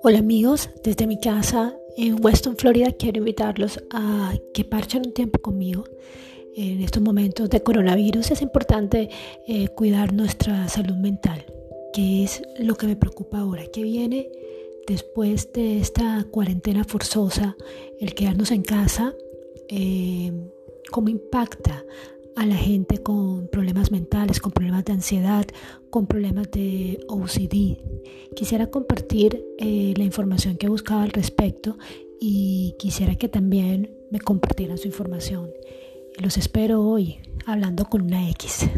Hola amigos, desde mi casa en Weston, Florida, quiero invitarlos a que parchen un tiempo conmigo. En estos momentos de coronavirus es importante eh, cuidar nuestra salud mental, que es lo que me preocupa ahora, que viene después de esta cuarentena forzosa, el quedarnos en casa, eh, cómo impacta a la gente con problemas mentales, con problemas de ansiedad, con problemas de OCD. Quisiera compartir eh, la información que buscaba al respecto y quisiera que también me compartieran su información. Los espero hoy hablando con una X.